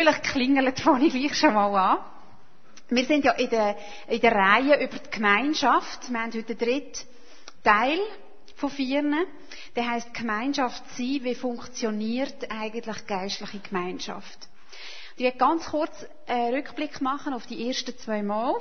Vielleicht klingelt fange ich gleich schon mal an. Wir sind ja in der, in der Reihe über die Gemeinschaft. Wir haben heute den dritten Teil von vier. Der heißt Gemeinschaft sein. Wie funktioniert eigentlich geistliche Gemeinschaft? Ich werde ganz kurz einen Rückblick machen auf die ersten zwei Mal,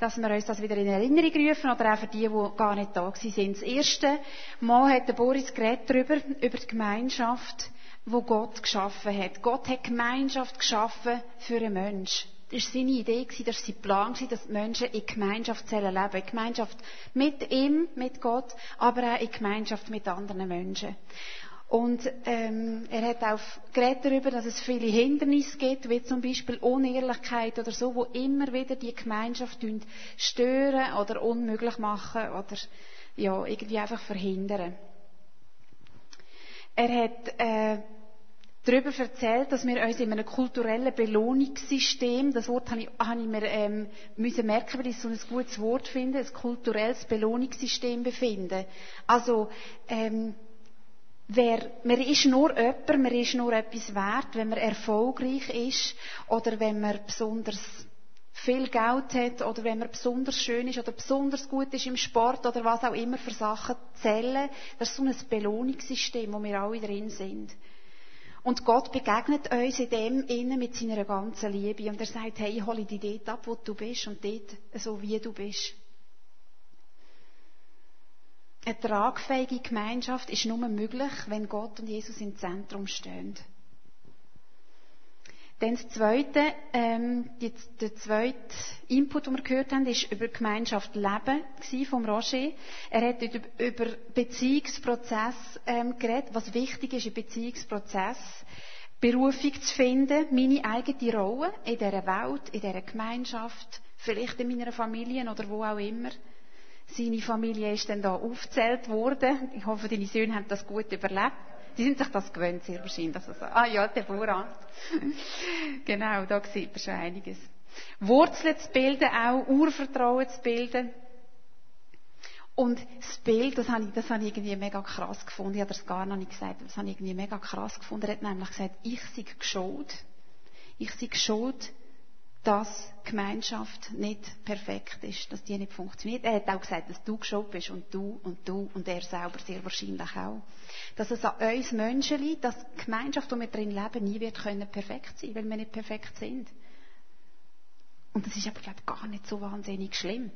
dass wir uns das wieder in Erinnerung rufen oder auch für die, die gar nicht da sind. Das erste Mal hat der Boris geredet darüber, über die Gemeinschaft wo Gott geschaffen hat. Gott hat Gemeinschaft geschaffen für einen Menschen. Das war seine Idee, das war sein Plan, dass die Menschen in Gemeinschaft leben sollen. In Gemeinschaft mit ihm, mit Gott, aber auch in Gemeinschaft mit anderen Menschen. Und ähm, er hat auch geredet darüber, dass es viele Hindernisse gibt, wie zum Beispiel Unehrlichkeit oder so, wo immer wieder die Gemeinschaft stören oder unmöglich machen oder ja, irgendwie einfach verhindern. Er hat äh, darüber erzählt, dass wir uns in einem kulturellen Belohnungssystem, das Wort habe ich, habe ich mir ähm, müssen merken, weil ich so ein gutes Wort finde, ein kulturelles Belohnungssystem befinden. Also ähm, Wer, man ist nur jemand, man ist nur etwas wert, wenn man erfolgreich ist oder wenn man besonders viel Geld hat oder wenn man besonders schön ist oder besonders gut ist im Sport oder was auch immer für Sachen zählen. Das ist so ein Belohnungssystem, wo wir alle drin sind. Und Gott begegnet uns in dem innen mit seiner ganzen Liebe. Und er sagt, hey, ich hole dich dort ab, wo du bist und dort so wie du bist. Eine tragfähige Gemeinschaft ist nur möglich, wenn Gott und Jesus im Zentrum stehen. Dann das zweite, ähm, die, der zweite Input, den wir gehört haben, ist über Gemeinschaft Leben vom Roger. Er hat über, über Beziehungsprozess ähm, geredet, was wichtig ist im Beziehungsprozess. Berufung zu finden, meine eigene Rolle in dieser Welt, in dieser Gemeinschaft, vielleicht in meiner Familie oder wo auch immer. Seine Familie ist dann da aufgezählt worden. Ich hoffe, deine Söhne haben das gut überlebt. Die sind sich das gewöhnt, sehr wahrscheinlich. Also, ah ja, der Vorrat. genau, da sieht man schon einiges. Wurzeln zu bilden, auch Urvertrauen zu bilden. Und das Bild, das habe ich, das habe ich irgendwie mega krass gefunden. Ich habe das gar noch nicht gesagt, das habe ich irgendwie mega krass gefunden. Er hat nämlich gesagt, ich sei schuld. Ich sei schuld dass Gemeinschaft nicht perfekt ist, dass die nicht funktioniert. Er hat auch gesagt, dass du geschoben bist und du und du und er selber sehr wahrscheinlich auch. Dass es an uns Menschen liegt, dass die Gemeinschaft, wo wir drin leben, nie wird können perfekt sein, weil wir nicht perfekt sind. Und das ist aber, glaube ich, gar nicht so wahnsinnig schlimm.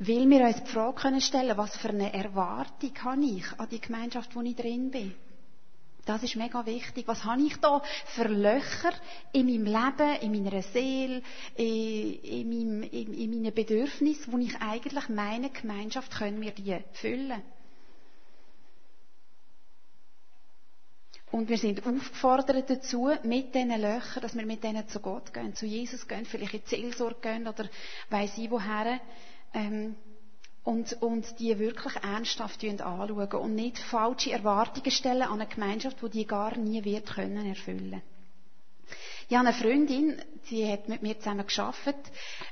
Weil wir uns die Frage können stellen, was für eine Erwartung habe ich an die Gemeinschaft, wo ich drin bin. Das ist mega wichtig. Was habe ich da für Löcher in meinem Leben, in meiner Seele, in, meinem, in, in meinen Bedürfnissen, wo ich eigentlich meine Gemeinschaft können wir die füllen? Und wir sind aufgefordert dazu, mit diesen Löchern, dass wir mit denen zu Gott gehen, zu Jesus gehen, vielleicht in die Seelsorge gehen oder weiss ich woher, ähm, und, und die wirklich ernsthaft anschauen und nicht falsche Erwartungen stellen an eine Gemeinschaft, die die gar nie wird können erfüllen. Ich habe eine Freundin, die hat mit mir zusammen geschafft.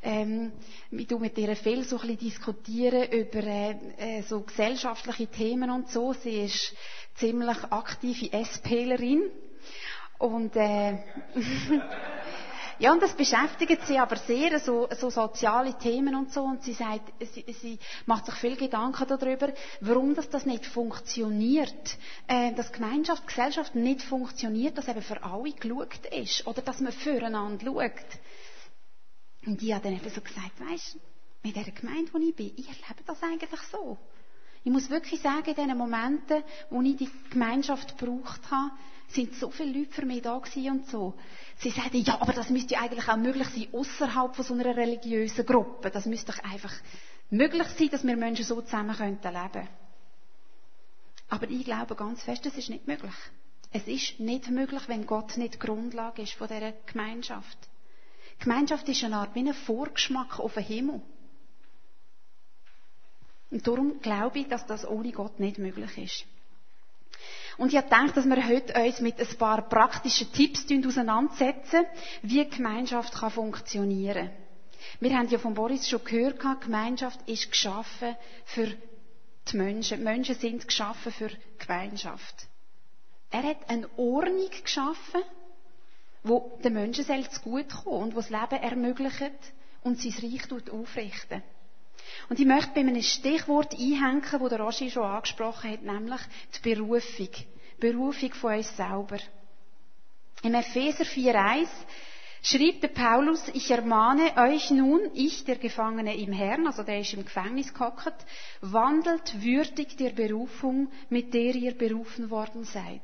Ähm, ich tu mit ihr viel so ein bisschen diskutieren über äh, äh, so gesellschaftliche Themen und so. Sie ist ziemlich aktive SPlerin und äh, Ja, und das beschäftigt sie aber sehr, so, so soziale Themen und so. Und sie sagt, sie, sie macht sich viel Gedanken darüber, warum das, das nicht funktioniert. Äh, dass Gemeinschaft, Gesellschaft nicht funktioniert, dass eben für alle geschaut ist. Oder dass man füreinander schaut. Und ich habe dann eben so gesagt, weisst, mit dieser Gemeinde, wo ich bin, ich erlebe das eigentlich so. Ich muss wirklich sagen, in diesen Momenten, wo ich die Gemeinschaft gebraucht habe, sind so viele Leute für mich da gewesen und so. Sie sagten, ja, aber das müsste ja eigentlich auch möglich sein, außerhalb von so einer religiösen Gruppe. Das müsste doch einfach möglich sein, dass wir Menschen so zusammen leben könnten Aber ich glaube ganz fest, es ist nicht möglich. Es ist nicht möglich, wenn Gott nicht die Grundlage ist von dieser Gemeinschaft. Gemeinschaft ist eine Art wie ein Vorgeschmack auf den Himmel. Und darum glaube ich, dass das ohne Gott nicht möglich ist. Und ich gedacht, dass wir heute uns mit ein paar praktischen Tipps auseinandersetzen, wie Gemeinschaft kann funktionieren Wir haben ja von Boris schon gehört, Gemeinschaft ist geschaffen für die Menschen. Die Menschen sind geschaffen für Gemeinschaft. Er hat eine Ordnung geschaffen, wo den Menschen zu gut kommen und wo das Leben ermöglicht und sein Reich aufrichten. Und ich möchte bei einem Stichwort einhängen, das der Roger schon angesprochen hat, nämlich die Berufung. Berufung von uns selber. Im Epheser 4,1 schrieb der Paulus, ich ermahne euch nun, ich, der Gefangene im Herrn, also der ist im Gefängnis gehockt, wandelt würdig der Berufung, mit der ihr berufen worden seid.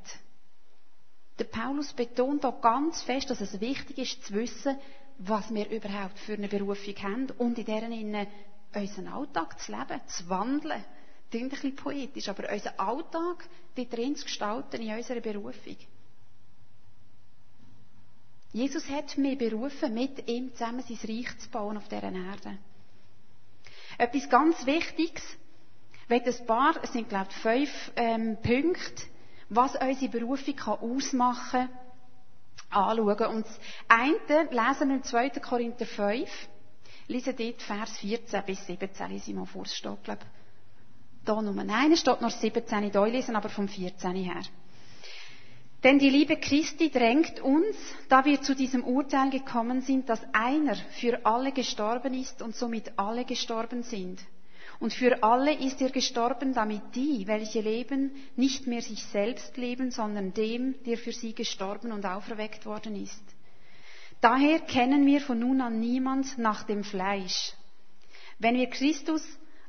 Der Paulus betont auch ganz fest, dass es wichtig ist zu wissen, was wir überhaupt für eine Berufung haben und in deren Innen unseren Alltag zu leben, zu wandeln. Klingt ein bisschen poetisch, aber unseren Alltag drin zu gestalten in unserer Berufung. Jesus hat mich berufen, mit ihm zusammen sein Reich zu bauen auf dieser Erde. Etwas ganz Wichtiges, wenn ein paar, es sind glaube ich fünf ähm, Punkte, was unsere Berufung kann ausmachen kann, anschauen. Und das eine lesen wir im 2. Korinther 5, lesen dort Vers 14 bis 17, lese ich mal vor, es steht glaube da Nummer, nein, es steht noch 17, da lesen, aber vom 14 her. Denn die Liebe Christi drängt uns, da wir zu diesem Urteil gekommen sind, dass einer für alle gestorben ist und somit alle gestorben sind. Und für alle ist er gestorben, damit die, welche leben, nicht mehr sich selbst leben, sondern dem, der für sie gestorben und auferweckt worden ist. Daher kennen wir von nun an niemand nach dem Fleisch. Wenn wir Christus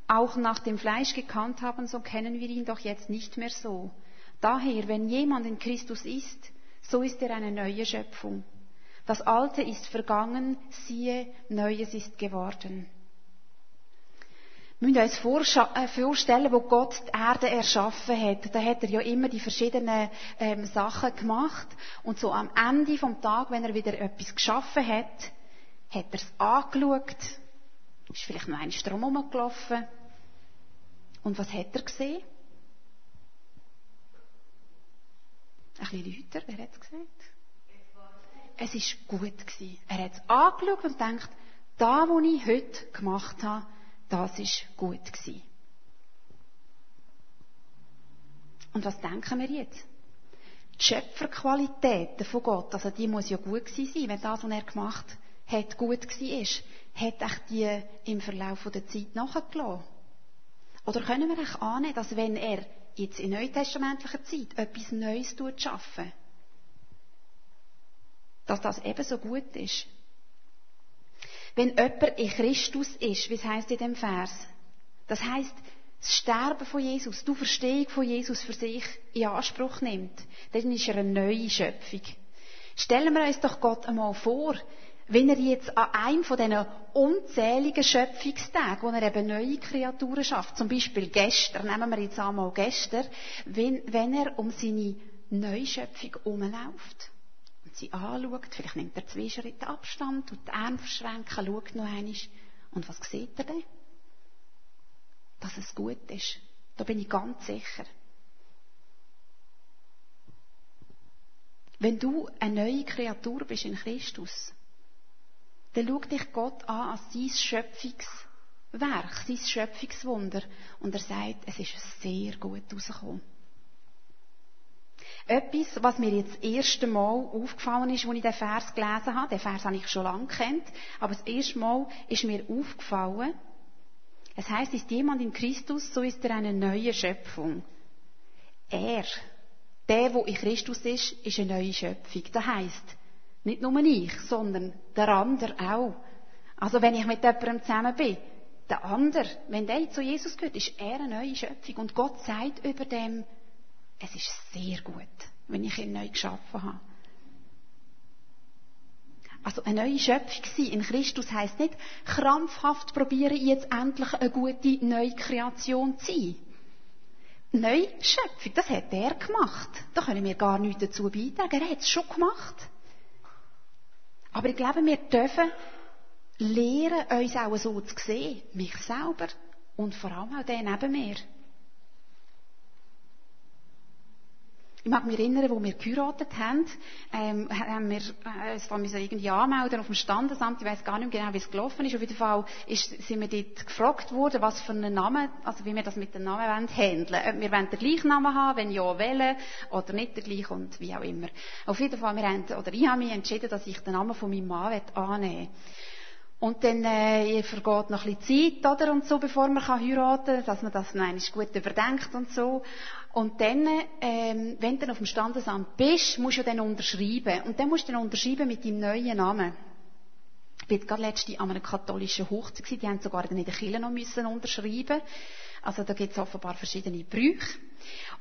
auch nach dem Fleisch gekannt haben, so kennen wir ihn doch jetzt nicht mehr so. Daher, wenn jemand in Christus ist, so ist er eine neue Schöpfung. Das Alte ist vergangen, siehe, Neues ist geworden. Wir müssen uns äh, vorstellen, wo Gott die Erde erschaffen hat. Da hat er ja immer die verschiedenen ähm, Sachen gemacht. Und so am Ende vom Tag, wenn er wieder etwas geschaffen hat, hat er es angeschaut, ist vielleicht noch ein Strom rumgelaufen. Und was hat er gesehen? Ein bisschen lauter, wer hat es gesagt? Es war gut. Gewesen. Er hat es angeschaut und denkt, da, was ich heute gemacht habe, das ist gut gewesen. Und was denken wir jetzt? Die Schöpferqualitäten von Gott, also die muss ja gut gewesen sein, wenn das, was er gemacht hat, gut gewesen hat echt die im Verlauf der Zeit nachgelassen? Oder können wir echt annehmen, dass wenn er jetzt in neutestamentlicher Zeit etwas Neues schaffen, dass das ebenso gut ist. Wenn jemand in Christus ist, wie es heißt in dem Vers, das heißt, das Sterben von Jesus, die Verstehung von Jesus für sich in Anspruch nimmt, dann ist er eine neue Schöpfung. Stellen wir uns doch Gott einmal vor, wenn er jetzt an einem von diesen unzähligen Schöpfungstagen, wo er eben neue Kreaturen schafft, zum Beispiel gestern, nehmen wir jetzt einmal gestern, wenn, wenn er um seine Neuschöpfung umläuft sie anschaut, vielleicht nimmt er zwei Schritte Abstand und die Arme verschränken, schaut noch einmal, und was sieht er denn? Dass es gut ist. Da bin ich ganz sicher. Wenn du eine neue Kreatur bist in Christus, dann schaut dich Gott an als sein Schöpfungswerk, sein Schöpfungswunder. Und er sagt, es ist sehr gut rausgekommen. Etwas, was mir jetzt das erste Mal aufgefallen ist, als ich den Vers gelesen habe, den Vers habe ich schon lange kennt, aber das erste Mal ist mir aufgefallen, es heißt, ist jemand in Christus, so ist er eine neue Schöpfung. Er, der, wo in Christus ist, ist eine neue Schöpfung. Das heißt, nicht nur ich, sondern der andere auch. Also wenn ich mit jemandem zusammen bin, der andere, wenn der zu Jesus gehört, ist er eine neue Schöpfung. Und Gott sagt über dem, es ist sehr gut, wenn ich ihn neu geschaffen habe. Also eine neue Schöpfung sein in Christus heißt nicht krampfhaft probieren, jetzt endlich eine gute neue Kreation zu sein. Neue Schöpfung, das hat er gemacht. Da können wir gar nichts dazu beitragen. Er hat es schon gemacht. Aber ich glaube, wir dürfen lernen, uns auch so zu sehen. Mich selber. Und vor allem auch den neben mir. Ich mag mich erinnern, wo wir geheiratet haben, ähm, haben wir äh, uns da müssen irgendwie anmelden auf dem Standesamt. Ich weiß gar nicht mehr genau, wie es gelaufen ist. Auf jeden Fall ist, sind wir dort gefragt worden, was für einen Namen, also wie wir das mit dem Namen wollen, handeln. Ob wir wollen den gleichen Namen haben, wenn ja, wählen, oder nicht den gleichen und wie auch immer. Auf jeden Fall, wir haben, oder ich habe mich entschieden, dass ich den Namen von meinem Mann annehmen will. Und dann äh, vergeht noch ein bisschen Zeit, oder, und so, bevor man heiraten kann, dass man das noch gut überdenkt und so. Und dann, ähm, wenn du dann auf dem Standesamt bist, musst du dann unterschreiben. Und dann musst du dann unterschreiben mit deinem neuen Namen. Ich bin gerade letzte an einer katholischen Hochzeit, die haben sogar in der Kirche noch müssen unterschreiben. Also da gibt es offenbar verschiedene Brüche.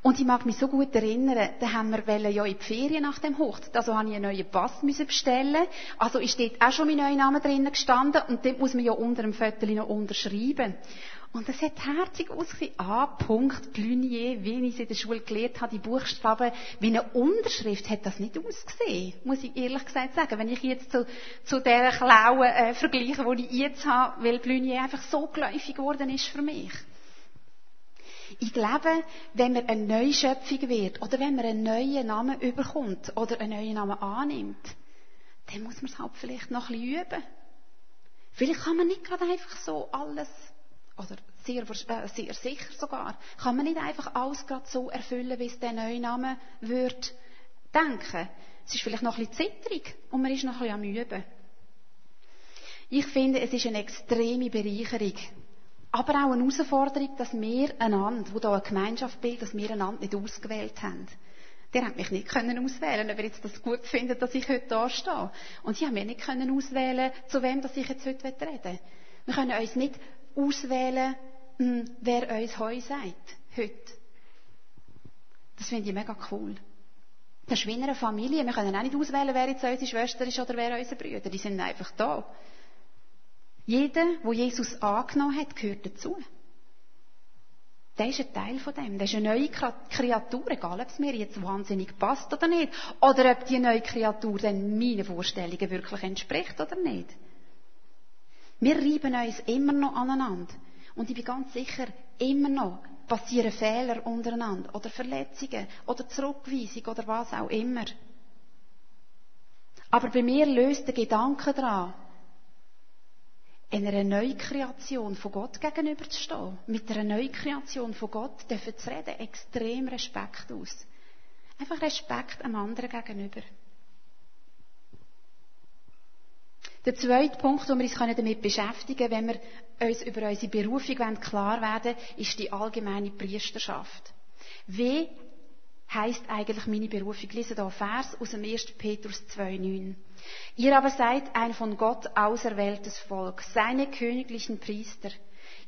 Und ich mag mich so gut erinnern, da haben wir ja in die Ferien nach dem Hochzeit. Also habe ich einen neuen Pass müssen bestellen. Also ist dort auch schon mein neuer Name drinnen gestanden und dort muss man ja unter dem Viertel noch unterschreiben. Und das hat herzig ausgesehen. A. Punkt, Plunier, wie ich es in der Schule gelernt habe, die Buchstaben, wie eine Unterschrift hat das nicht ausgesehen. Muss ich ehrlich gesagt sagen. Wenn ich jetzt zu, zu der Klaue äh, vergleiche, die ich jetzt habe, weil Plunier einfach so geläufig geworden ist für mich. Ich glaube, wenn man eine neue Schöpfung wird, oder wenn man einen neuen Namen überkommt, oder einen neuen Namen annimmt, dann muss man es halt vielleicht noch ein bisschen üben. Vielleicht kann man nicht gerade einfach so alles oder sehr, äh, sehr sicher sogar, kann man nicht einfach alles gerade so erfüllen, wie es der neue Name würde denken. Es ist vielleicht noch ein bisschen zitterig und man ist noch ein bisschen am Üben. Ich finde, es ist eine extreme Bereicherung. Aber auch eine Herausforderung, dass wir einander, wo da eine Gemeinschaft bildet, dass wir einander nicht ausgewählt haben. Der hat mich nicht können auswählen, ob er jetzt das gut findet, dass ich heute da stehe. Und sie haben mir nicht können auswählen, zu wem, dass ich jetzt heute reden will. Wir können uns nicht auswählen, hm, wer uns Heu sagt, heute. Das finde ich mega cool. Das ist wie in einer Familie. Wir können auch nicht auswählen, wer jetzt unsere Schwester ist oder wer unser Brüder. Die sind einfach da. Jeder, wo Jesus angenommen hat, gehört dazu. Der ist ein Teil von dem. Der ist eine neue Kreatur, egal ob es mir jetzt wahnsinnig passt oder nicht. Oder ob die neue Kreatur dann meinen Vorstellungen wirklich entspricht oder nicht. Wir reiben uns immer noch aneinander. Und ich bin ganz sicher, immer noch passieren Fehler untereinander oder Verletzungen oder Zurückweisung oder was auch immer. Aber bei mir löst der Gedanke daran, einer Neukreation von Gott gegenüber zu stehen, mit einer Neukreation von Gott dürfen zu reden, extrem Respekt aus. Einfach Respekt einem anderen gegenüber. Der zweite Punkt, wo wir uns damit beschäftigen können, wenn wir uns über unsere Berufung klar werden ist die allgemeine Priesterschaft. Wie heißt eigentlich meine Berufung? Ich lese hier Vers aus dem 1. Petrus 2,9. Ihr aber seid ein von Gott auserwähltes Volk, seine königlichen Priester.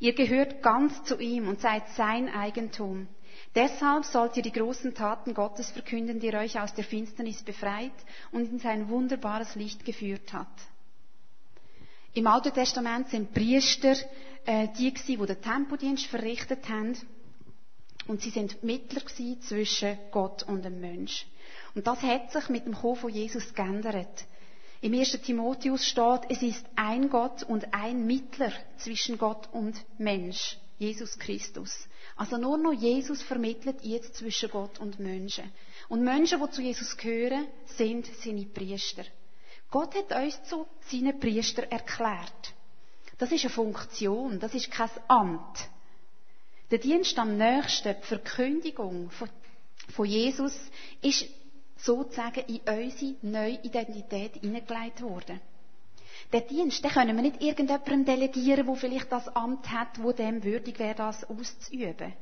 Ihr gehört ganz zu ihm und seid sein Eigentum. Deshalb sollt ihr die großen Taten Gottes verkünden, die euch aus der Finsternis befreit und in sein wunderbares Licht geführt hat. Im Alten Testament sind Priester äh, die gewesen, die den Tempodienst verrichtet haben. Und sie sind Mittler gewesen zwischen Gott und dem Mensch. Und das hat sich mit dem Kommen von Jesus geändert. Im 1. Timotheus steht, es ist ein Gott und ein Mittler zwischen Gott und Mensch, Jesus Christus. Also nur noch Jesus vermittelt jetzt zwischen Gott und Menschen. Und Menschen, die zu Jesus gehören, sind seine Priester. Gott hat uns zu seinen Priester erklärt. Das ist eine Funktion, das ist kein Amt. Der Dienst am nächsten, die Verkündigung von, Jesus, ist sozusagen in unsere neue Identität hineingelegt worden. Der Dienst, den können wir nicht irgendjemandem delegieren, der vielleicht das Amt hat, wo dem würdig wäre, das auszuüben.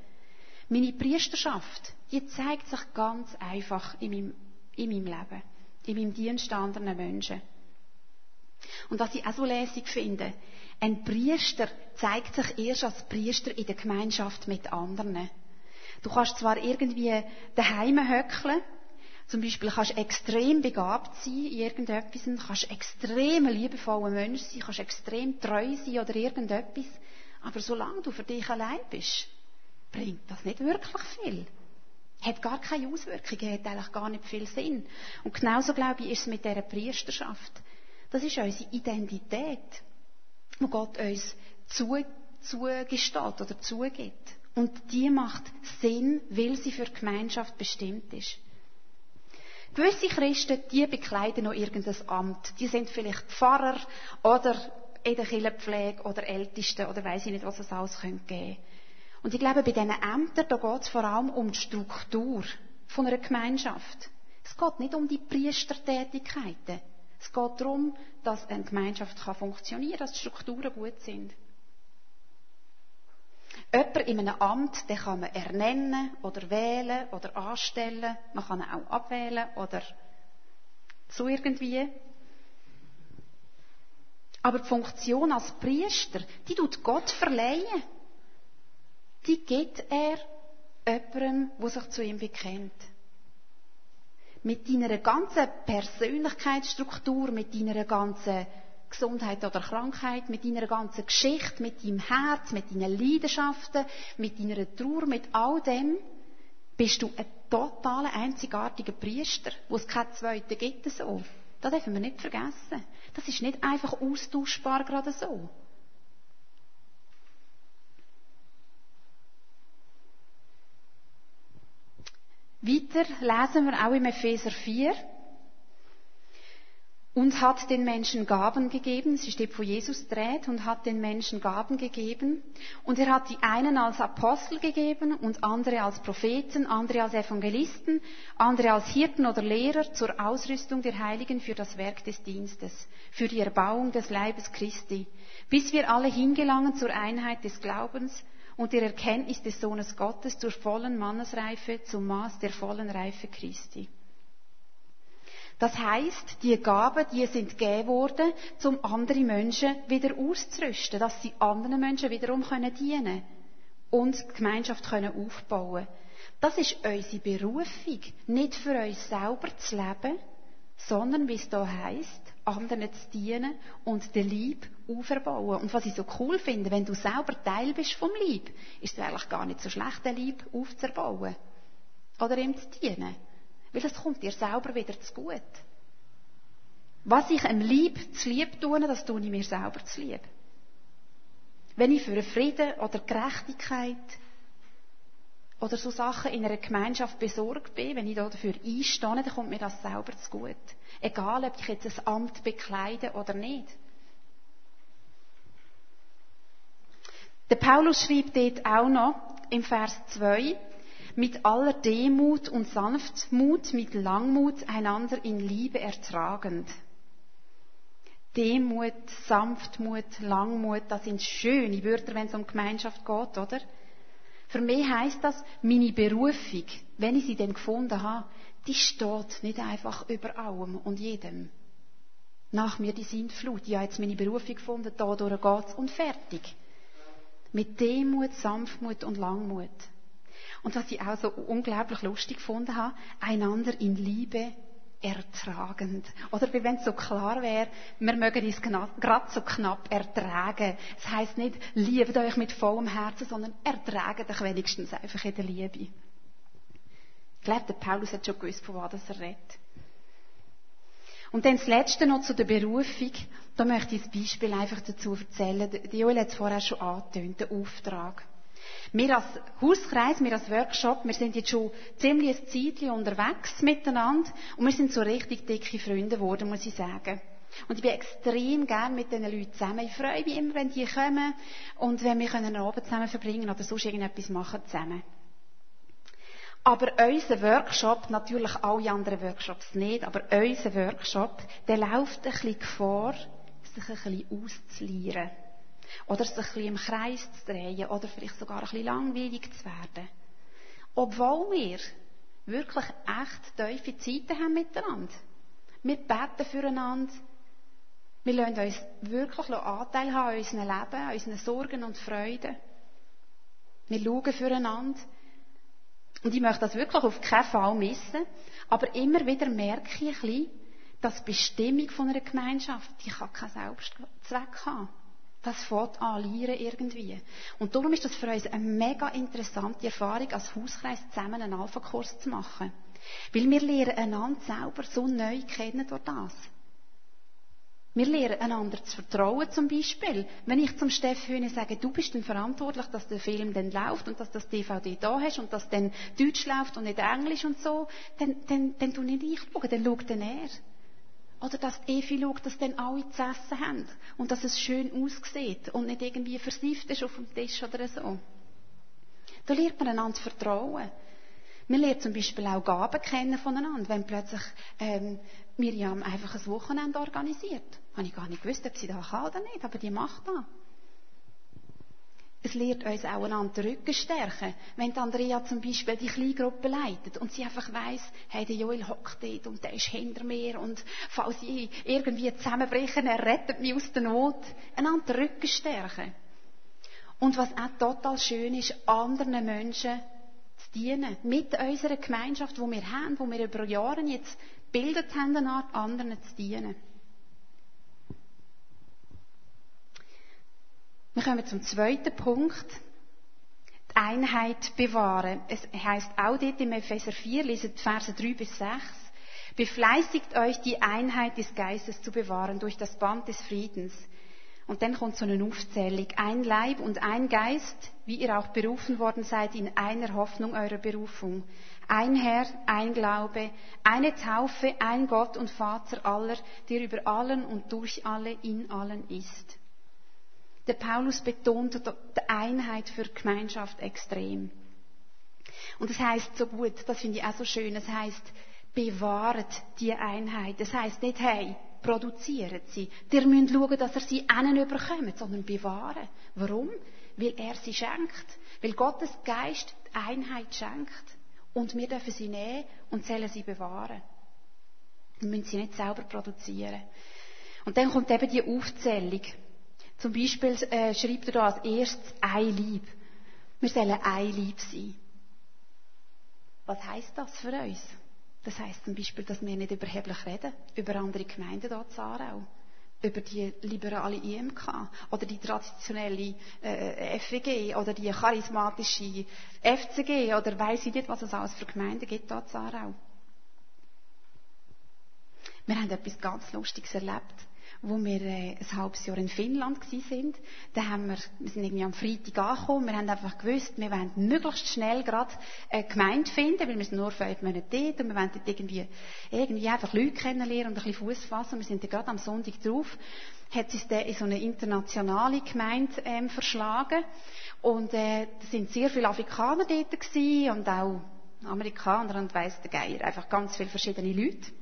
Meine Priesterschaft, die zeigt sich ganz einfach in meinem, in meinem Leben in meinem Dienst anderen Menschen. Und was ich auch so lässig finde, ein Priester zeigt sich erst als Priester in der Gemeinschaft mit anderen. Du kannst zwar irgendwie daheim höckeln, zum Beispiel kannst du extrem begabt sein in irgendetwas, kannst extrem liebevoller Mensch sein, kannst extrem treu sein oder irgendetwas, aber solange du für dich allein bist, bringt das nicht wirklich viel hat gar keine Auswirkungen, hat eigentlich gar nicht viel Sinn. Und genauso, glaube ich, ist es mit dieser Priesterschaft. Das ist unsere Identität, wo Gott uns zu, zugesteht oder zugibt. Und die macht Sinn, weil sie für die Gemeinschaft bestimmt ist. Gewisse Christen, die bekleiden noch irgendein Amt. Die sind vielleicht Pfarrer oder in der Kirchenpflege oder Älteste oder weiß ich nicht, was es alles geben könnte. Und ich glaube, bei diesen Ämtern, da geht es vor allem um die Struktur von einer Gemeinschaft. Es geht nicht um die Priestertätigkeiten. Es geht darum, dass eine Gemeinschaft kann funktionieren kann, dass die Strukturen gut sind. Jemand in einem Amt, den kann man ernennen oder wählen oder anstellen. Man kann ihn auch abwählen oder so irgendwie. Aber die Funktion als Priester, die tut Gott verleihen. Die gibt er jemandem, der sich zu ihm bekennt. Mit deiner ganzen Persönlichkeitsstruktur, mit deiner ganzen Gesundheit oder Krankheit, mit deiner ganzen Geschichte, mit deinem Herz, mit deinen Leidenschaften, mit deiner Trauer, mit all dem, bist du ein totaler, einzigartiger Priester, wo es keinen zweiten gibt so. Das dürfen wir nicht vergessen. Das ist nicht einfach austauschbar gerade so. Weiter lesen wir auch im Epheser 4, und hat den Menschen Gaben gegeben. Sie steht vor Jesus dreht und hat den Menschen Gaben gegeben. Und er hat die einen als Apostel gegeben und andere als Propheten, andere als Evangelisten, andere als Hirten oder Lehrer zur Ausrüstung der Heiligen für das Werk des Dienstes, für die Erbauung des Leibes Christi, bis wir alle hingelangen zur Einheit des Glaubens und der Erkenntnis des Sohnes Gottes zur vollen Mannesreife, zum Maß der vollen Reife Christi. Das heißt, die Gaben, die sind gegeben worden, um andere Menschen wieder auszurüsten, dass sie anderen Menschen wiederum können dienen und die Gemeinschaft können aufbauen. Das ist unsere Berufung, nicht für uns selber zu leben, sondern wie es da heißt, anderen zu dienen und den Lieb aufbauen. Und was ich so cool finde, wenn du selber Teil bist vom Lieb, ist es eigentlich gar nicht so schlecht, den Lieb aufzubauen oder ihm zu dienen. Weil es kommt dir selber wieder zu gut. Was ich einem Lieb zu lieb tue, das tue ich mir selber zu lieb. Wenn ich für Frieden oder Gerechtigkeit oder so Sachen in einer Gemeinschaft besorgt bin, wenn ich dafür einstehe, dann kommt mir das selber zu gut. Egal, ob ich jetzt ein Amt bekleide oder nicht. Der Paulus schreibt dort auch noch im Vers 2, mit aller Demut und Sanftmut, mit Langmut einander in Liebe ertragend. Demut, Sanftmut, Langmut, das sind schöne Wörter, wenn es um Gemeinschaft geht, oder? Für mich heißt das, meine Berufung, wenn ich sie denn gefunden habe, die steht nicht einfach über allem und jedem. Nach mir die Sintflut, ich habe jetzt meine Berufung gefunden, da durch geht's und fertig. Mit Demut, Sanftmut und Langmut. Und was ich auch so unglaublich lustig gefunden habe, einander in Liebe ertragend. Oder wie wenn es so klar wäre, wir mögen uns gerade so knapp ertragen. Das heißt nicht, liebt euch mit vollem Herzen, sondern ertraget euch wenigstens einfach in der Liebe. Ich glaube, der Paulus hat schon gewusst, von was er redet. Und dann das Letzte noch zu der Berufung. Da möchte ich ein Beispiel einfach dazu erzählen. Die Joel hat es vorher schon angetönt, der Auftrag. Wir als Hauskreis, wir als Workshop, wir sind jetzt schon ziemlich ein Zeitchen unterwegs miteinander und wir sind so richtig dicke Freunde geworden, muss ich sagen. Und ich bin extrem gern mit diesen Leuten zusammen. Ich freue mich immer, wenn die kommen und wenn wir einen Abend zusammen verbringen oder sonst irgendetwas machen zusammen. Aber unser Workshop, natürlich alle anderen Workshops nicht, aber unser Workshop, der läuft ein bisschen Gefahr, sich ein bisschen auszulieren. Oder sich ein bisschen im Kreis zu drehen oder vielleicht sogar ein bisschen langweilig zu werden. Obwohl wir wirklich echt tiefe Zeiten haben miteinander. Wir beten füreinander. Wir lassen uns wirklich Anteil haben an unserem Leben, an unseren Sorgen und Freuden. Wir schauen füreinander. Und ich möchte das wirklich auf keinen Fall missen. Aber immer wieder merke ich ein bisschen, dass die Bestimmung von einer Gemeinschaft, die kann keinen Selbstzweck haben. Das fängt an lieren irgendwie. Und darum ist das für uns eine mega interessante Erfahrung, als Hauskreis zusammen einen Alpha-Kurs zu machen. Weil wir lernen einander selber so neu kennen durch das. Wir lernen einander zu vertrauen, zum Beispiel. Wenn ich zum Steff Höhne sage, du bist dann verantwortlich, dass der Film dann läuft und dass das DVD da hast und dass dann Deutsch läuft und nicht Englisch und so, dann, dann, dann tu nicht ich dann schaut dann er. Oder dass Evi schaut, dass dann alle zu essen haben und dass es schön aussieht und nicht irgendwie versieft ist auf dem Tisch oder so. Da lernt man einander vertrauen. Wir lernen zum Beispiel auch Gaben kennen voneinander, wenn plötzlich ähm, Miriam einfach ein Wochenende organisiert. Habe ich gar nicht gewusst, ob sie das kann oder nicht, aber die macht das. Es lehrt uns auch einander den Rücken stärken. Wenn Andrea zum Beispiel die Kleingruppe leitet und sie einfach weiss, hey, der Joel hockt dort und der ist hinter mir und falls ich irgendwie zusammenbrechen, er rettet mich aus der Not. Einander den Rücken stärken. Und was auch total schön ist, anderen Menschen zu dienen. Mit unserer Gemeinschaft, die wir haben, die wir über Jahre jetzt gebildet haben, anderen zu dienen. Wir kommen zum zweiten Punkt. Die Einheit bewahren. Es heißt auch dort im Epheser 4, lesen Verse 3 bis 6. Befleißigt euch, die Einheit des Geistes zu bewahren durch das Band des Friedens. Und dann kommt so eine Aufzählung. Ein Leib und ein Geist, wie ihr auch berufen worden seid in einer Hoffnung eurer Berufung. Ein Herr, ein Glaube, eine Taufe, ein Gott und Vater aller, der über allen und durch alle in allen ist. Der Paulus betont die Einheit für die Gemeinschaft extrem. Und das heißt so gut, das finde ich auch so schön, es heißt, bewahrt die Einheit. Das heißt nicht, hey, produziert sie. Ihr müsst schauen, dass ihr sie einen überkommt, sondern bewahren. Warum? Weil er sie schenkt. Weil Gottes Geist die Einheit schenkt. Und wir dürfen sie nehmen und sollen sie bewahren. Wir müssen sie nicht selber produzieren. Und dann kommt eben die Aufzählung. Zum Beispiel äh, schreibt er da als erstes ein Lieb. Wir sollen ein Lieb sein. Was heißt das für uns? Das heißt zum Beispiel, dass wir nicht überheblich reden über andere Gemeinden hier in Aarau. Über die liberale IMK oder die traditionelle äh, FWG oder die charismatische FCG oder weiss ich nicht, was es alles für Gemeinden gibt hier in Aarau. Wir haben etwas ganz Lustiges erlebt wo wir äh, ein halbes Jahr in Finnland gsi sind. Da haben wir, wir sind irgendwie am Freitag angekommen. Wir haben einfach gewusst, wir wollen möglichst schnell gerade eine Gemeinde finden, weil wir sind nur fünf Monate dort und wir wollen dort irgendwie, irgendwie einfach Leute kennenlernen und ein bisschen Fuß fassen. Wir sind da gerade am Sonntag drauf hat sich dann in so eine internationale Gemeinde ähm, verschlagen. Und äh, da sind sehr viele Afrikaner dort gewesen und auch Amerikaner und weiss der Geier, einfach ganz viele verschiedene Leute.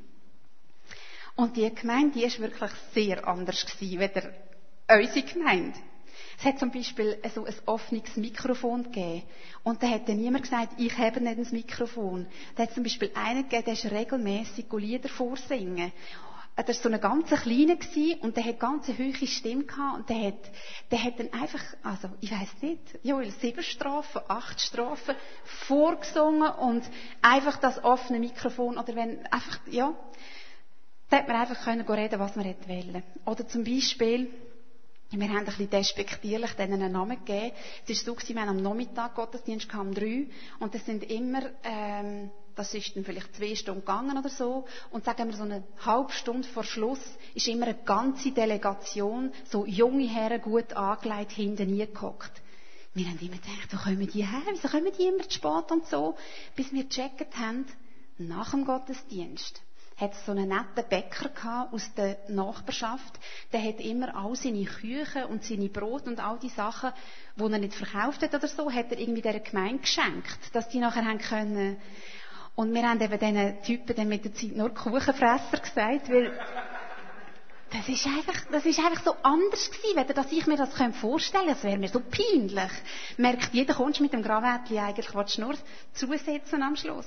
Und die Gemeinde, die ist wirklich sehr anders gewesen, als unsere Gemeinde. Es hat zum Beispiel so ein offenes Mikrofon gegeben. Und da hat dann niemand gesagt, ich habe nicht ein Mikrofon. Da hat zum Beispiel einen gegeben, der ist regelmässig Lieder vorsingen. Er war so ein ganz kleiner und der hat ganz eine hohe Stimme gehabt und der hat, der hat dann einfach, also, ich weiss nicht, Joel, sieben Strafen, acht Strafen vorgesungen und einfach das offene Mikrofon oder wenn, einfach, ja, da hat man einfach können reden, was man wollte. Oder zum Beispiel, wir haben ein bisschen despektierlich denen einen Namen gegeben. Es war so, wir haben am Nachmittag Gottesdienst um drei und das sind immer, ähm, das ist dann vielleicht zwei Stunden gegangen oder so und sagen wir so eine halbe Stunde vor Schluss ist immer eine ganze Delegation, so junge Herren gut angelegt, hinten nie gehockt. Wir haben immer gedacht, wo kommen die her? Wieso kommen die immer zu spät und so? Bis wir gecheckt haben, nach dem Gottesdienst hat so einen netten Bäcker aus der Nachbarschaft. Der hat immer all seine Küche und seine Brot und all die Sachen, die er nicht verkauft hat oder so, hat er irgendwie der Gemeinde geschenkt, dass die nachher haben können. Und wir haben eben diesen Typen dann mit der Zeit nur Kuchenfresser gesagt, weil das ist einfach, das ist einfach so anders gewesen, wenn dass ich mir das vorstellen könnte. Das wäre mir so peinlich. Merkt jeder, kommst mit dem Gravätli eigentlich, du nur zusetzen am Schluss.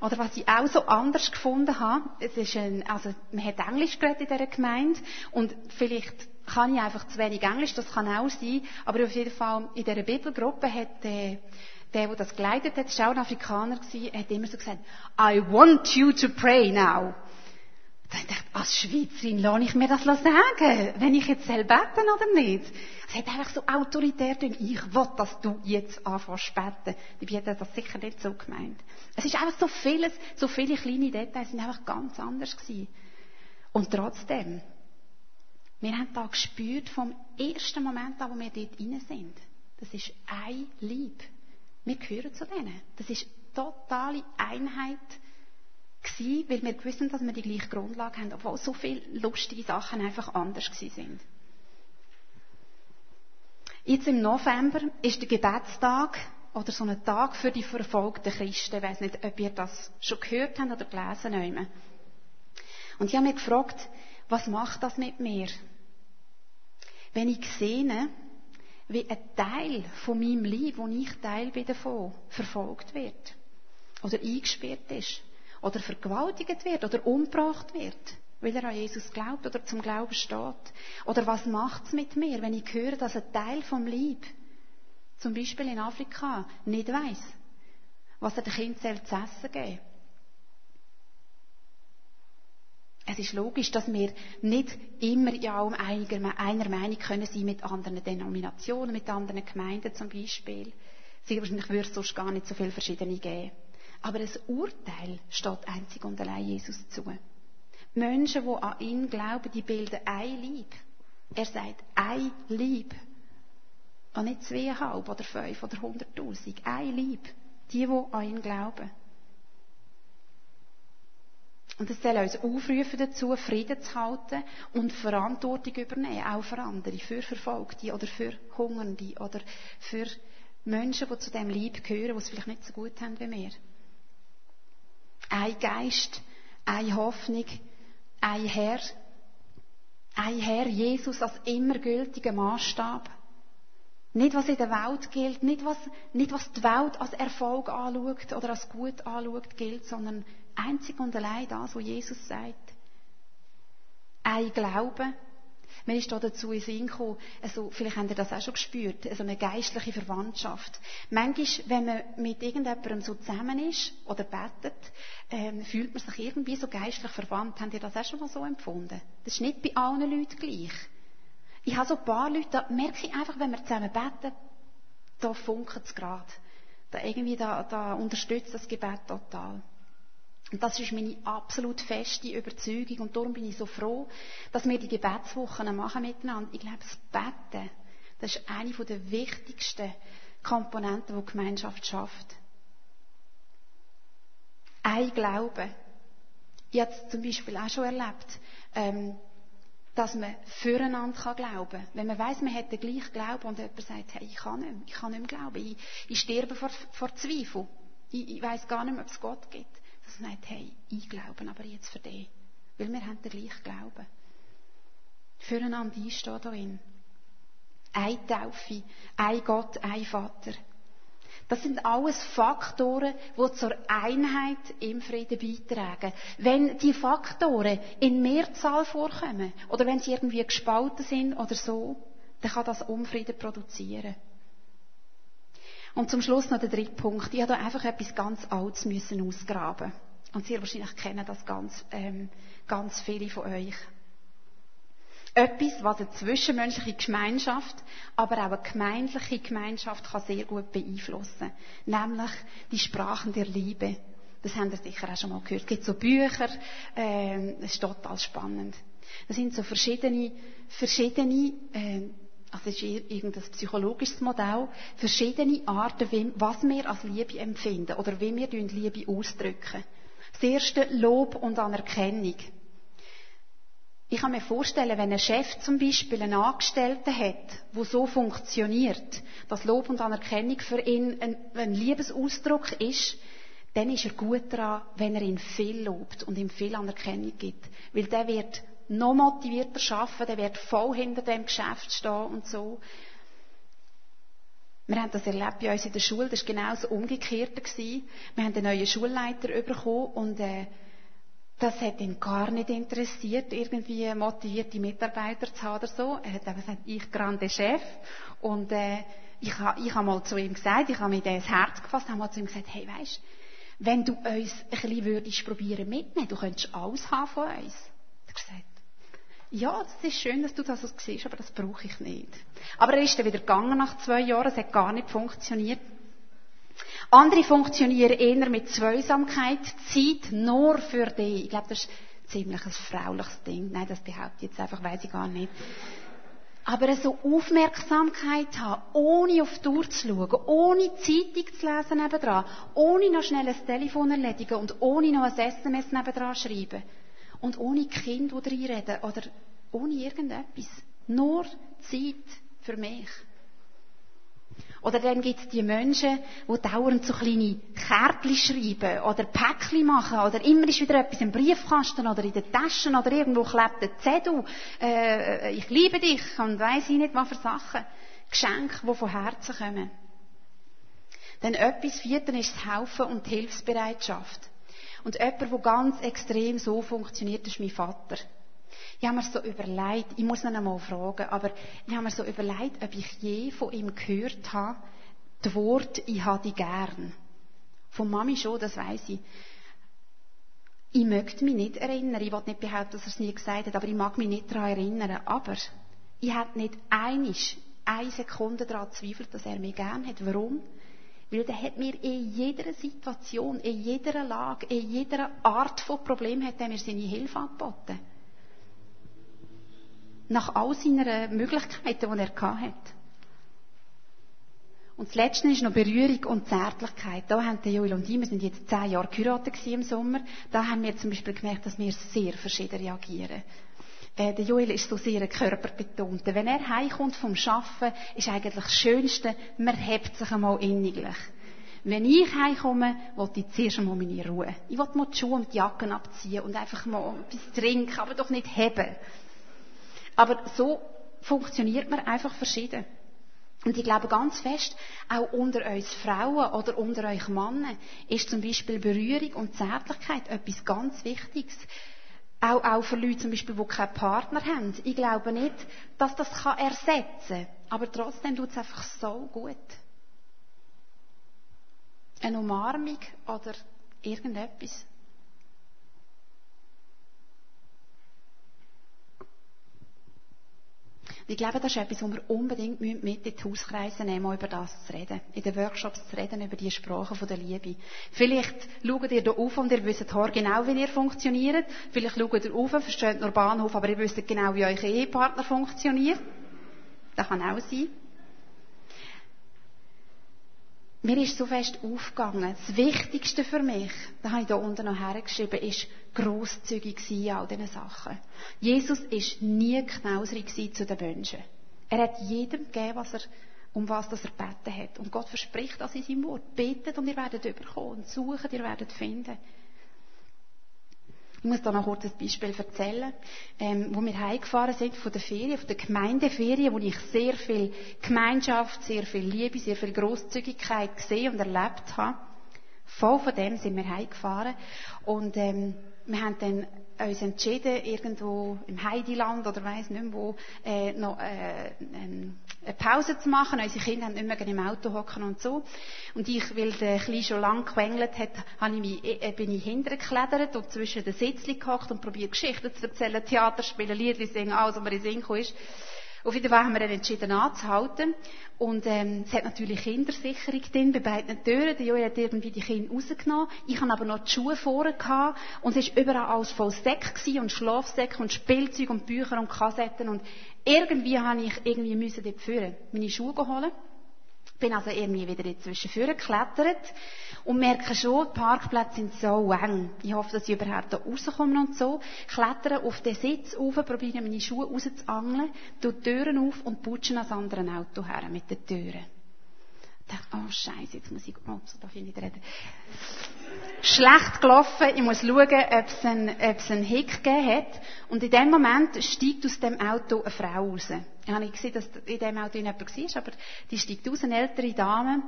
Oder was ich auch so anders gefunden habe, es ist ein, also, man hat Englisch geredet in dieser Gemeinde und vielleicht kann ich einfach zu wenig Englisch, das kann auch sein, aber auf jeden Fall in dieser Bibelgruppe hat äh, der, der das geleitet hat, war auch ein Afrikaner, gewesen, hat immer so gesagt, I want you to pray now. Dann dachte ich, als Schweizerin lasse ich mir das sagen, wenn ich jetzt selber beten oder nicht. Es hat einfach so autoritär gedacht, ich will, dass du jetzt anfängst beten. Die hat das sicher nicht so gemeint. Es ist einfach so vieles, so viele kleine Details sind einfach ganz anders gewesen. Und trotzdem Wir haben da gespürt vom ersten Moment an, wo wir dort rein sind. Das ist ein Lieb. Wir gehören zu denen. Das ist totale Einheit gewesen, weil wir gewusst dass wir die gleiche Grundlage haben, obwohl so viele lustige Sachen einfach anders gewesen sind. Jetzt im November ist der Gebetstag oder so ein Tag für die verfolgten Christen. Ich weiß nicht, ob ihr das schon gehört habt oder gelesen habt. Und ich habe mich gefragt, was macht das mit mir? Wenn ich sehe, wie ein Teil von meinem Leben, wo ich Teil bin verfolgt wird. Oder eingesperrt ist. Oder vergewaltigt wird. Oder umgebracht wird. Weil er an Jesus glaubt oder zum Glauben steht. Oder was macht es mit mir, wenn ich höre, dass ein Teil vom Lieb, zum Beispiel in Afrika, nicht weiß, was er den Kindern zu essen geben Es ist logisch, dass wir nicht immer ja um einer Meinung können sein mit anderen Denominationen, mit anderen Gemeinden zum Beispiel. Sehr wahrscheinlich würde es sonst gar nicht so viele verschiedene geben. Aber ein Urteil steht einzig und allein Jesus zu. Menschen, die an ihn glauben, die bilden ein Lieb. Er sagt ein Lieb. Und nicht zweieinhalb oder fünf oder hunderttausend. Ein Lieb. Die, die an ihn glauben. Und es soll uns aufrufen dazu, Frieden zu halten und Verantwortung übernehmen, auch für andere, für Verfolgte oder für Hungernde oder für Menschen, die zu dem Lieb gehören, die es vielleicht nicht so gut haben wie wir. Ein Geist, eine Hoffnung, ein Herr, ein Herr Jesus als immer gültiger Maßstab. Nicht, was in der Welt gilt, nicht was, nicht, was die Welt als Erfolg anschaut oder als gut anschaut, gilt, sondern einzig und allein das, was Jesus sagt. Ein Glaube. Mir ist da dazu in Sinn gekommen, also, vielleicht habt ihr das auch schon gespürt, also eine geistliche Verwandtschaft. Manchmal, wenn man mit irgendjemandem so zusammen ist oder betet, ähm, fühlt man sich irgendwie so geistlich verwandt. Habt ihr das auch schon mal so empfunden? Das ist nicht bei allen Leuten gleich. Ich habe so ein paar Leute, da merke ich einfach, wenn wir zusammen beten, da funkelt es gerade. Da irgendwie, da, da unterstützt das Gebet total. Und das ist meine absolut feste Überzeugung. Und darum bin ich so froh, dass wir die Gebetswochen machen miteinander. Ich glaube, das Beten, das ist eine der wichtigsten Komponenten, die, die Gemeinschaft schafft. Ein Glaube. Ich habe es zum Beispiel auch schon erlebt, ähm, dass man füreinander glauben kann. Wenn man weiß, man hat den gleichen Glauben und jemand sagt, hey, ich kann nicht mehr, ich kann nicht mehr glauben, ich, ich sterbe vor, vor Zweifel. Ich, ich weiß gar nicht mehr, ob es Gott gibt. Dass man sagt, hey, ich glaube aber jetzt für dich. Weil wir haben den gleichen Glauben. Füreinander einstehen darin. Ein Taufe, ein Gott, ein Vater. Das sind alles Faktoren, die zur Einheit im Frieden beitragen. Wenn die Faktoren in Mehrzahl vorkommen oder wenn sie irgendwie gespalten sind oder so, dann kann das Unfrieden produzieren. Und zum Schluss noch der dritte Punkt. Ich habe da einfach etwas ganz Altes müssen ausgraben. Und sehr wahrscheinlich kennen das ganz, ähm, ganz viele von euch. Etwas, was eine zwischenmenschliche Gemeinschaft, aber auch eine gemeindliche Gemeinschaft kann sehr gut beeinflussen. Nämlich die Sprachen der Liebe. Das habt ihr sicher auch schon mal gehört. Es gibt so Bücher, äh, es ist total spannend. Das sind so verschiedene, verschiedene, äh, also ist irgendein psychologisches Modell, verschiedene Arten, was wir als Liebe empfinden oder wie wir Liebe ausdrücken. Das erste Lob und Anerkennung. Ich kann mir vorstellen, wenn ein Chef zum Beispiel einen Angestellten hat, wo so funktioniert, dass Lob und Anerkennung für ihn ein, ein Liebesausdruck ist, dann ist er gut daran, wenn er ihn viel lobt und ihm viel Anerkennung gibt. Weil der wird noch motivierter arbeiten, der wird voll hinter dem Geschäft stehen und so. Wir haben das erlebt bei uns in der Schule, das war genau das Umgekehrte. Wir haben einen neuen Schulleiter bekommen und äh, das hat ihn gar nicht interessiert, irgendwie motivierte Mitarbeiter zu haben oder so. Er hat gesagt, ich grande Chef. Und äh, ich habe ich ha mal zu ihm gesagt, ich habe mir das Herz gefasst, habe mal zu ihm gesagt, hey, weisst, wenn du uns ein bisschen würdest probieren mitnehmen, du könntest alles haben von uns. Er hat gesagt, ja, es ist schön, dass du das so siehst, aber das brauche ich nicht. Aber er ist dann wieder gegangen nach zwei Jahren, es hat gar nicht funktioniert. Andere funktionieren eher mit Zweisamkeit, Zeit nur für dich. Ich glaube, das ist ziemlich ein frauliches Ding. Nein, das behaupte ich jetzt einfach, weiß ich gar nicht. Aber so Aufmerksamkeit haben, ohne auf die Uhr zu schauen, ohne Zeitung zu lesen nebendran, ohne noch schnell ein Telefon erledigen und ohne noch ein SMS nebendran schreiben. Und ohne Kind, die reinreden oder ohne irgendetwas. Nur Zeit für mich. Oder dann gibt es die Menschen, die dauernd so kleine Kärtchen schreiben oder Päckchen machen oder immer ist wieder etwas im Briefkasten oder in den Taschen oder irgendwo klebt ein Zettel. Äh, ich liebe dich und weiss ich nicht, was für Sachen. Geschenke, die von Herzen kommen. Dann etwas Vierten ist das Helfen und die Hilfsbereitschaft. Und jemand, der ganz extrem so funktioniert, ist mein Vater. Ich habe mir so überlegt, ich muss ihn einmal fragen, aber ich habe mir so überlegt, ob ich je von ihm gehört habe, das Wort, ich habe dich gern. Von Mami schon, das weiß ich. Ich möchte mich nicht erinnern, ich will nicht behaupten, dass er es nie gesagt hat, aber ich mag mich nicht daran erinnern. Aber ich habe nicht einisch, eine Sekunde daran zweifelt, dass er mich gern hat. Warum? Weil der hat mir in jeder Situation, in jeder Lage, in jeder Art von Problem hat er mir seine Hilfe angeboten nach all seinen Möglichkeiten, die er hatte. Und das Letzte ist noch Berührung und Zärtlichkeit. Da haben der Joel und ich, wir sind jetzt zehn Jahre geheiratet im Sommer, da haben wir zum Beispiel gemerkt, dass wir sehr verschieden reagieren. Äh, der Joel ist so sehr körperbetont. Wenn er heimkommt vom Arbeiten, ist eigentlich das Schönste, man hebt sich einmal inniglich. Wenn ich heimkomme, will ich zuerst einmal meine Ruhe. Ich will mal die Schuhe und die Jacken abziehen und einfach mal etwas trinken, aber doch nicht heben. Aber so funktioniert man einfach verschieden. Und ich glaube ganz fest, auch unter uns Frauen oder unter euch Männern ist zum Beispiel Berührung und Zärtlichkeit etwas ganz Wichtiges. Auch, auch für Leute zum Beispiel, die keinen Partner haben. Ich glaube nicht, dass das kann ersetzen kann. Aber trotzdem tut es einfach so gut. Eine Umarmung oder irgendetwas. Ich glaube, das ist etwas, was wir unbedingt mit in die Hauskreise nehmen, um über das zu reden. In den Workshops zu reden, über die Sprache der Liebe. Vielleicht schaut ihr hier auf und ihr wisst genau, wie ihr funktioniert. Vielleicht schaut ihr auf, versteht nur Bahnhof, aber ihr wisst genau, wie euer Ehepartner funktioniert. Das kann auch sein. Mir ist so fest aufgegangen. Das Wichtigste für mich, da habe ich hier unten noch hergeschrieben, ist grosszügig sein in all diesen Sachen. Jesus ist nie knauserig zu den Menschen. Er hat jedem gegeben, was er, um was das er beten hat. Und Gott verspricht das in seinem Wort. Betet und ihr werdet überkommen. Und suchen, ihr werdet finden. Ich muss da noch kurz ein Beispiel erzählen, ähm, wo wir heimgefahren sind von der Ferien, von der Gemeindeferien, wo ich sehr viel Gemeinschaft, sehr viel Liebe, sehr viel Großzügigkeit gesehen und erlebt habe. Voll von dem sind wir heimgefahren und ähm, wir haben dann uns entschieden, irgendwo im Heidiland oder weiss nicht mehr wo, äh, noch äh, eine Pause zu machen. Unsere Kinder haben nicht mehr im Auto hocken und so. Und ich, weil der Kleine schon lang gequengelt hat, habe ich mich, äh, bin ich hintergeklettert und zwischen den Sitzchen gehockt und probiert Geschichten zu erzählen, Theater spielen, Lieder singen, alles, was mir in den Sinn ist. Auf jeden Fall haben wir entschieden anzuhalten. Und ähm, es hat natürlich Kindersicherung drin bei beiden Türen. Der Joel hat irgendwie die Kinder rausgenommen. Ich habe aber noch die Schuhe vorne gehabt. Und es war überall alles voll gewesen und Schlafsäcke und Spielzeug und Bücher und Kassetten. Und irgendwie habe ich irgendwie müssen dort führen, meine Schuhe holen. Bin also irgendwie wieder dazwischen geklettert und merke schon, die Parkplätze sind so eng. Ich hoffe, dass ich überhaupt da rauskomme und so. Klettere auf den Sitz auf, probiere meine Schuhe rauszuangeln, tue die Türen auf und putsche ans andere Auto her mit den Türen. Ich dachte, oh Scheiße, jetzt muss ich, oh, so darf ich nicht reden. Schlecht gelaufen, ich muss schauen, ob es einen, ob es einen Hick gegeben hat. Und in dem Moment steigt aus dem Auto eine Frau raus. Ich habe nicht gesehen, dass in dem Auto jemand war, aber die steigt raus, eine ältere Dame,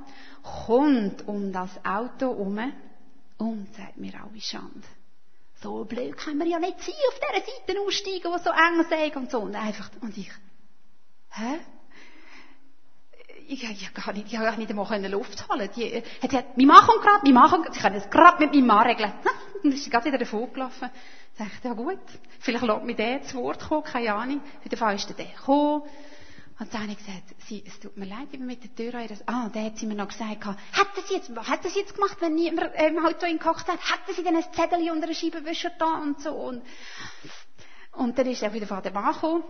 kommt um das Auto herum und sagt mir alle Schande. So blöd können wir ja nicht sein, auf dieser Seite aussteigen, die so eng sind und so. Und einfach, und ich, hä? Ich, ich, gar nicht, ich habe nicht einmal Luft holen. Die, äh, hat gesagt, wir machen gerade, wir machen, ich kann es gerade mit meinem Mann regeln. Und ist gerade wieder davon gelaufen. Dachte, ja gut, vielleicht lässt mich der zu Wort kommen, keine Ahnung. Auf jeden Fall ist der gekommen, Und dann habe ich gesagt, sie, es tut mir leid, ich bin mit der Tür an Ah, der hat sie mir noch gesagt, hätte sie jetzt, hätte sie jetzt gemacht, wenn niemand im Auto gekocht hat, hätte sie dann ein Zettel unter der Scheibenwischer da und so. Und, und dann ist er wieder von der Mann gekommen.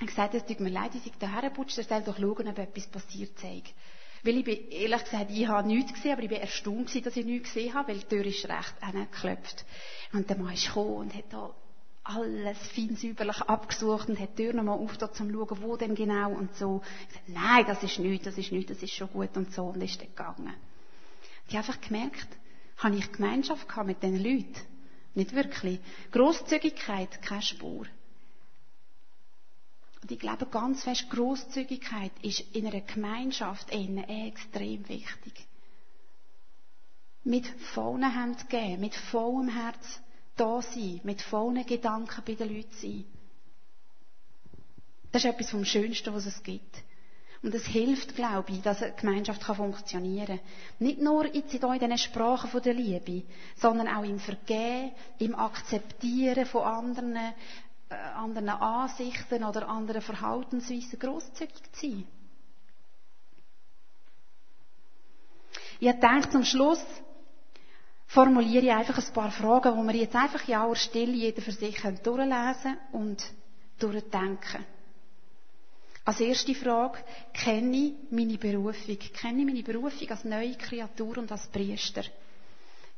Ich gesagt, es tut mir leid, ich sei da hergeputscht, er soll doch schauen, ob etwas passiert sei. Weil ich bin, ehrlich gesagt, ich habe nichts gesehen, aber ich bin erstaunt gewesen, dass ich nichts gesehen habe, weil die Tür ist recht geklopft. Und der Mann ist gekommen und hat da alles feinsäuberlich abgesucht und hat die Tür nochmal aufgetan, um zu schauen, wo denn genau und so. Ich sagte, nein, das ist nichts, das ist nichts, das ist schon gut und so und ist dann gegangen. Ich habe einfach gemerkt, habe ich Gemeinschaft gehabt mit diesen Leuten? Nicht wirklich. Grosszügigkeit, keine Spur. Und ich glaube ganz fest, Grosszügigkeit ist in einer Gemeinschaft extrem wichtig. Mit vollen Händen geben, mit vollem Herz da sein, mit vollen Gedanken bei den Leuten sein. Das ist etwas vom Schönsten, was es gibt. Und es hilft, glaube ich, dass eine Gemeinschaft funktionieren kann. Nicht nur jetzt in diesen Sprachen der Liebe, sondern auch im Vergehen, im Akzeptieren von anderen, anderen Ansichten oder anderen Verhaltensweisen grosszügig zu sein. Ich denke zum Schluss, formuliere ich einfach ein paar Fragen, die wir jetzt einfach in aller Stille jeder für sich durchlesen und durchdenken. Als erste Frage, kenne ich meine Berufung? Kenne ich meine Berufung als neue Kreatur und als Priester?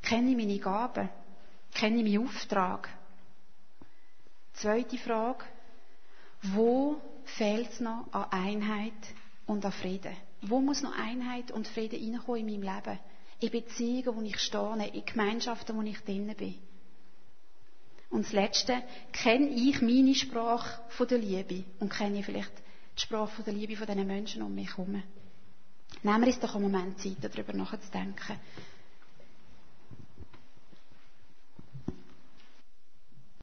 Kenne ich meine Gaben? Kenne ich meinen Auftrag? Zweite Frage, wo fehlt es noch an Einheit und an Frieden? Wo muss noch Einheit und Frieden reinkommen in meinem Leben? in Beziehungen, wo ich stehe, in Gemeinschaften, wo ich drinnen bin. Und das Letzte, kenne ich meine Sprache von der Liebe und kenne ich vielleicht die Sprache von der Liebe von diesen Menschen um mich herum. Nehmen wir uns doch einen Moment Zeit, darüber nachzudenken.